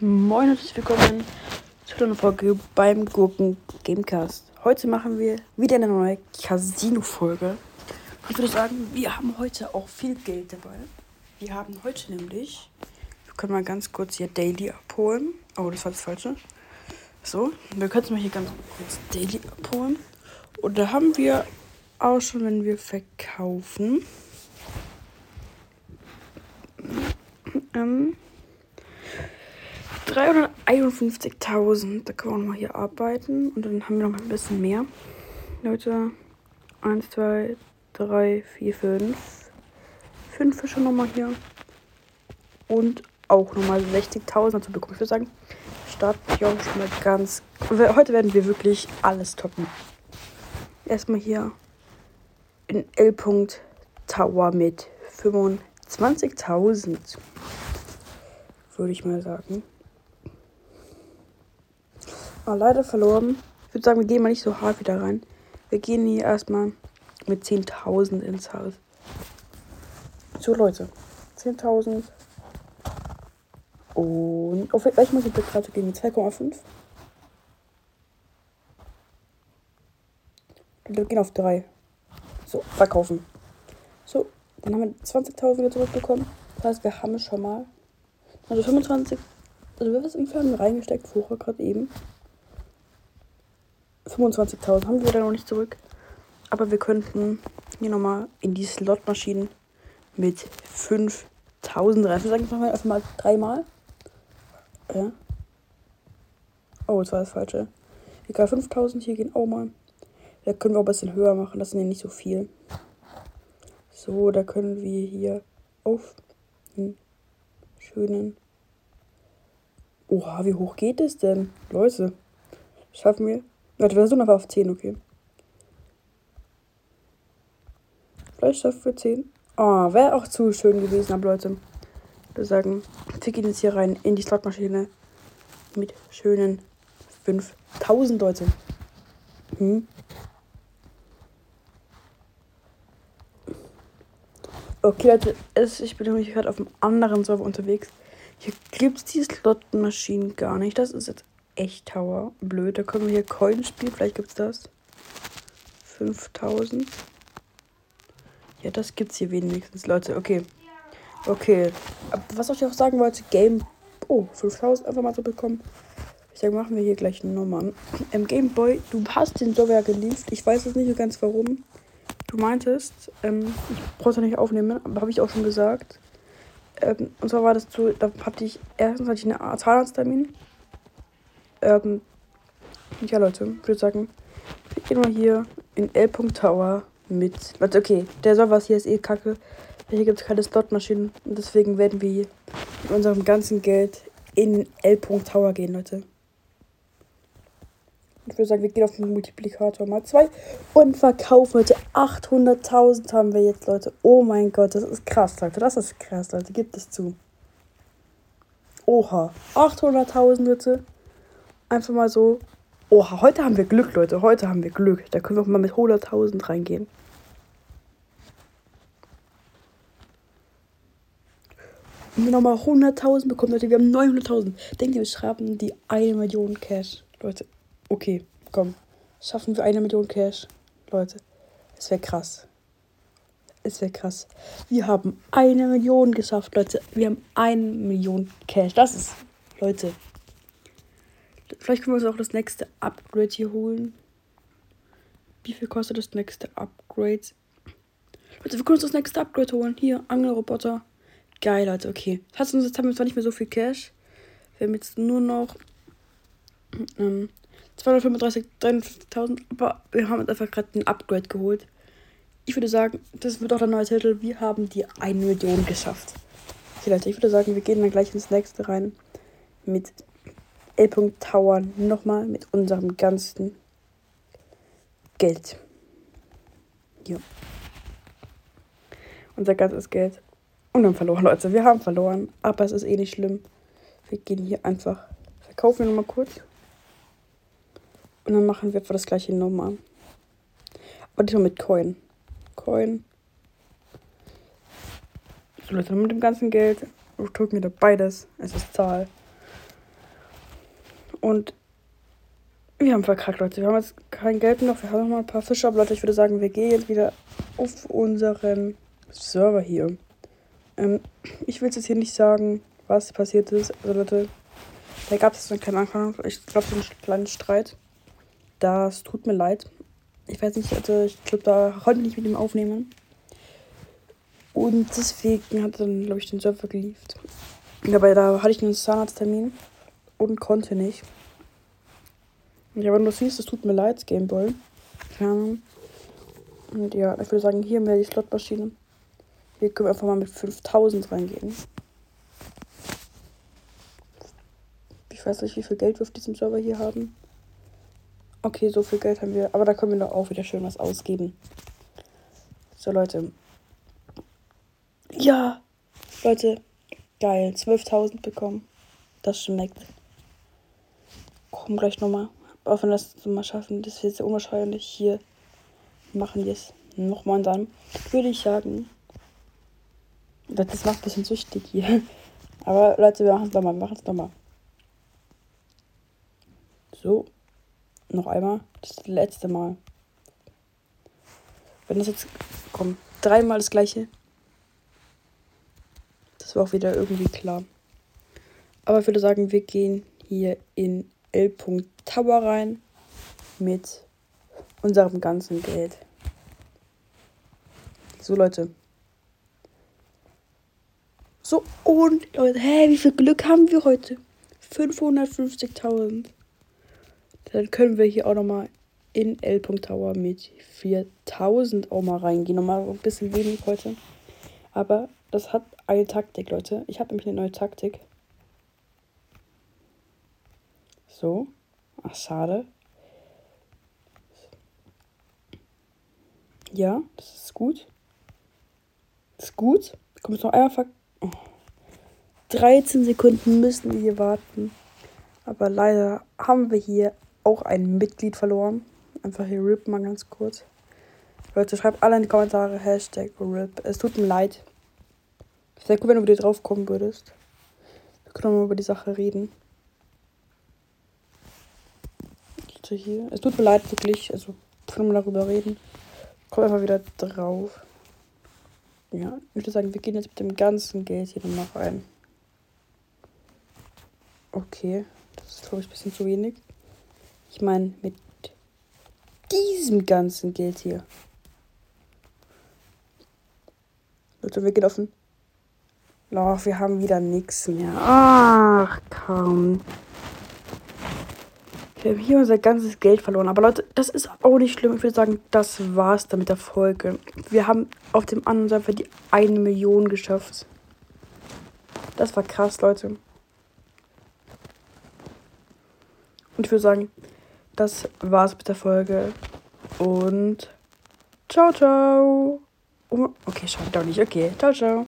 Moin und herzlich willkommen zu einer Folge beim Gurken Gamecast. Heute machen wir wieder eine neue Casino-Folge. Ich würde sagen, wir haben heute auch viel Geld dabei. Wir haben heute nämlich, wir können mal ganz kurz hier Daily abholen. Oh, das war das Falsche. So, wir können es mal hier ganz kurz Daily abholen. Und da haben wir auch schon, wenn wir verkaufen. Ähm, 351.000. Da können wir nochmal hier arbeiten. Und dann haben wir noch ein bisschen mehr. Leute, 1, 2, 3, 4, 5. 5 Fische nochmal hier. Und auch nochmal 60.000 dazu bekommen. Ich würde sagen, starten wir auch schon mal ganz. Heute werden wir wirklich alles toppen. Erstmal hier in L. Tower mit 25.000. Würde ich mal sagen. Ah, leider verloren. Ich würde sagen, wir gehen mal nicht so hart wieder rein. Wir gehen hier erstmal mit 10.000 ins Haus. So, Leute. 10.000. Und auf welche Multiplikator gehen wir? 2,5? Wir gehen auf 3. So, verkaufen. So, dann haben wir 20.000 wieder zurückbekommen. Das heißt, wir haben es schon mal. Also 25. Also wir haben reingesteckt vorher gerade eben. 25.000 haben wir da noch nicht zurück. Aber wir könnten hier nochmal in die Slotmaschinen mit 5.000 rein. Wir sagen nochmal einfach mal dreimal. Ja. Oh, das war das Falsche. Egal, 5.000 hier gehen auch mal. Da können wir auch ein bisschen höher machen. Das sind ja nicht so viel. So, da können wir hier auf einen schönen. Oha, wie hoch geht es denn? Leute, schaffen wir Warte, wir versuchen aber auf 10, okay. Schaffen wir 10. Oh, wäre auch zu schön gewesen, aber Leute. Wir sagen, wir gehen jetzt hier rein in die Slotmaschine mit schönen 5000 Leute. Hm. Okay, Leute, ich bin nämlich gerade auf einem anderen Server unterwegs. Hier gibt es die Slotmaschinen gar nicht. Das ist jetzt echt Tower. Blöd, da können wir hier Coins spielen. Vielleicht gibt es das. 5000. Ja, das gibt's hier wenigstens, Leute. Okay. Okay. Was ich auch sagen wollte, Game. Oh, 5000 einfach mal so bekommen. Ich sage, machen wir hier gleich Nummern. Im Game Boy, du hast den Server geliefert. Ich weiß jetzt nicht so ganz warum. Du meintest, ähm, ich brauche es nicht aufnehmen, aber habe ich auch schon gesagt. Ähm, und zwar war das so, da hatte ich erstens hatte ich einen Zahnarzttermin. Ähm, ja, Leute, ich würde sagen, wir gehen mal hier in L. Tower mit. Warte, okay, der Server hier ist eh kacke. Hier gibt es keine Slotmaschinen. Und deswegen werden wir mit unserem ganzen Geld in L. Tower gehen, Leute. Ich würde sagen, wir gehen auf den Multiplikator mal 2 und verkaufen, Leute. 800.000 haben wir jetzt, Leute. Oh mein Gott, das ist krass, Leute. Das ist krass, Leute. Gibt es zu. Oha. 800.000, Leute einfach mal so. Oha, heute haben wir Glück, Leute. Heute haben wir Glück. Da können wir auch mal mit 100.000 reingehen. Und wir nochmal 100.000 bekommen, Leute. Wir haben 900.000. Denkt ihr, wir schreiben die 1 Million Cash? Leute, okay, komm. Schaffen wir eine Million Cash? Leute, es wäre krass. Es wäre krass. Wir haben eine Million geschafft, Leute. Wir haben eine Million Cash. Das ist, Leute, Vielleicht können wir uns auch das nächste Upgrade hier holen. Wie viel kostet das nächste Upgrade? Leute, wir können uns das nächste Upgrade holen. Hier, Angelroboter. Geil, Leute, okay. Das heißt, jetzt haben wir zwar nicht mehr so viel Cash. Wir haben jetzt nur noch ähm, 235.000, aber wir haben uns einfach gerade ein Upgrade geholt. Ich würde sagen, das wird auch der neue Titel. Wir haben die 1 Million geschafft. Okay, Leute, ich würde sagen, wir gehen dann gleich ins nächste rein mit L. Tower nochmal mit unserem ganzen Geld. Ja. Unser ganzes Geld. Und dann verloren, Leute. Wir haben verloren. Aber es ist eh nicht schlimm. Wir gehen hier einfach. Verkaufen wir nochmal kurz. Und dann machen wir einfach das gleiche nochmal. Aber diesmal mit Coin. Coin. So, Leute, mit dem ganzen Geld drücken wir da beides. Es ist Zahl. Und wir haben verkackt, Leute. Wir haben jetzt kein Geld noch. Wir haben noch mal ein paar Fische. Aber Leute, ich würde sagen, wir gehen jetzt wieder auf unseren Server hier. Ähm, ich will jetzt hier nicht sagen, was passiert ist. Also Leute, da gab es dann keine Ahnung. Ich glaube, so einen kleinen Streit. Das tut mir leid. Ich weiß nicht, also ich glaube, da konnte ich nicht mit ihm aufnehmen. Und deswegen hat dann, glaube ich, den Server geliefert. Dabei da hatte ich einen Zahnarzttermin und konnte nicht. Ja, wenn du siehst, es tut mir leid, Gameboy. Ja. Und ja, ich würde sagen, hier mehr die Slotmaschine. Hier können wir einfach mal mit 5000 reingehen. Ich weiß nicht, wie viel Geld wir auf diesem Server hier haben. Okay, so viel Geld haben wir. Aber da können wir doch auch wieder schön was ausgeben. So, Leute. Ja, Leute. Geil. 12.000 bekommen. Das schmeckt. Komm gleich nochmal. Auch wenn wir das mal schaffen, das wird sehr unwahrscheinlich. Hier machen wir es nochmal und dann würde ich sagen. Das macht ein bisschen süchtig hier. Aber Leute, wir machen es nochmal. Wir machen es nochmal. So. Noch einmal. Das letzte Mal. Wenn das jetzt. Komm, dreimal das gleiche. Das war auch wieder irgendwie klar. Aber ich würde sagen, wir gehen hier in L. Tower rein mit unserem ganzen Geld. So, Leute. So, und Leute, hä, wie viel Glück haben wir heute? 550.000. Dann können wir hier auch nochmal in L. Tower mit 4000 auch mal reingehen. Nochmal ein bisschen wenig heute. Aber das hat eine Taktik, Leute. Ich habe nämlich eine neue Taktik. So. Ach, schade. Ja, das ist gut. Das ist gut. Kommt noch einmal ver. Oh. 13 Sekunden müssen wir hier warten. Aber leider haben wir hier auch ein Mitglied verloren. Einfach hier RIP mal ganz kurz. Leute, schreibt alle in die Kommentare Hashtag RIP. Es tut mir leid. Sehr gut, wenn du wieder drauf kommen würdest. Wir können mal über die Sache reden. Also hier. Es tut mir leid, wirklich. Also, können wir darüber reden. Komm einfach wieder drauf. Ja, ich würde sagen, wir gehen jetzt mit dem ganzen Geld hier nochmal rein. Okay, das ist, glaube ich, ein bisschen zu wenig. Ich meine, mit diesem ganzen Geld hier. Leute, wir gehen den. Ach, wir haben wieder nichts mehr. Ach, komm. Wir haben hier unser ganzes Geld verloren. Aber Leute, das ist auch nicht schlimm. Ich würde sagen, das war's dann mit der Folge. Wir haben auf dem anderen Server die 1 Million geschafft. Das war krass, Leute. Und ich würde sagen, das war's mit der Folge. Und ciao, ciao. Oh, okay, schaut doch nicht. Okay, ciao, ciao.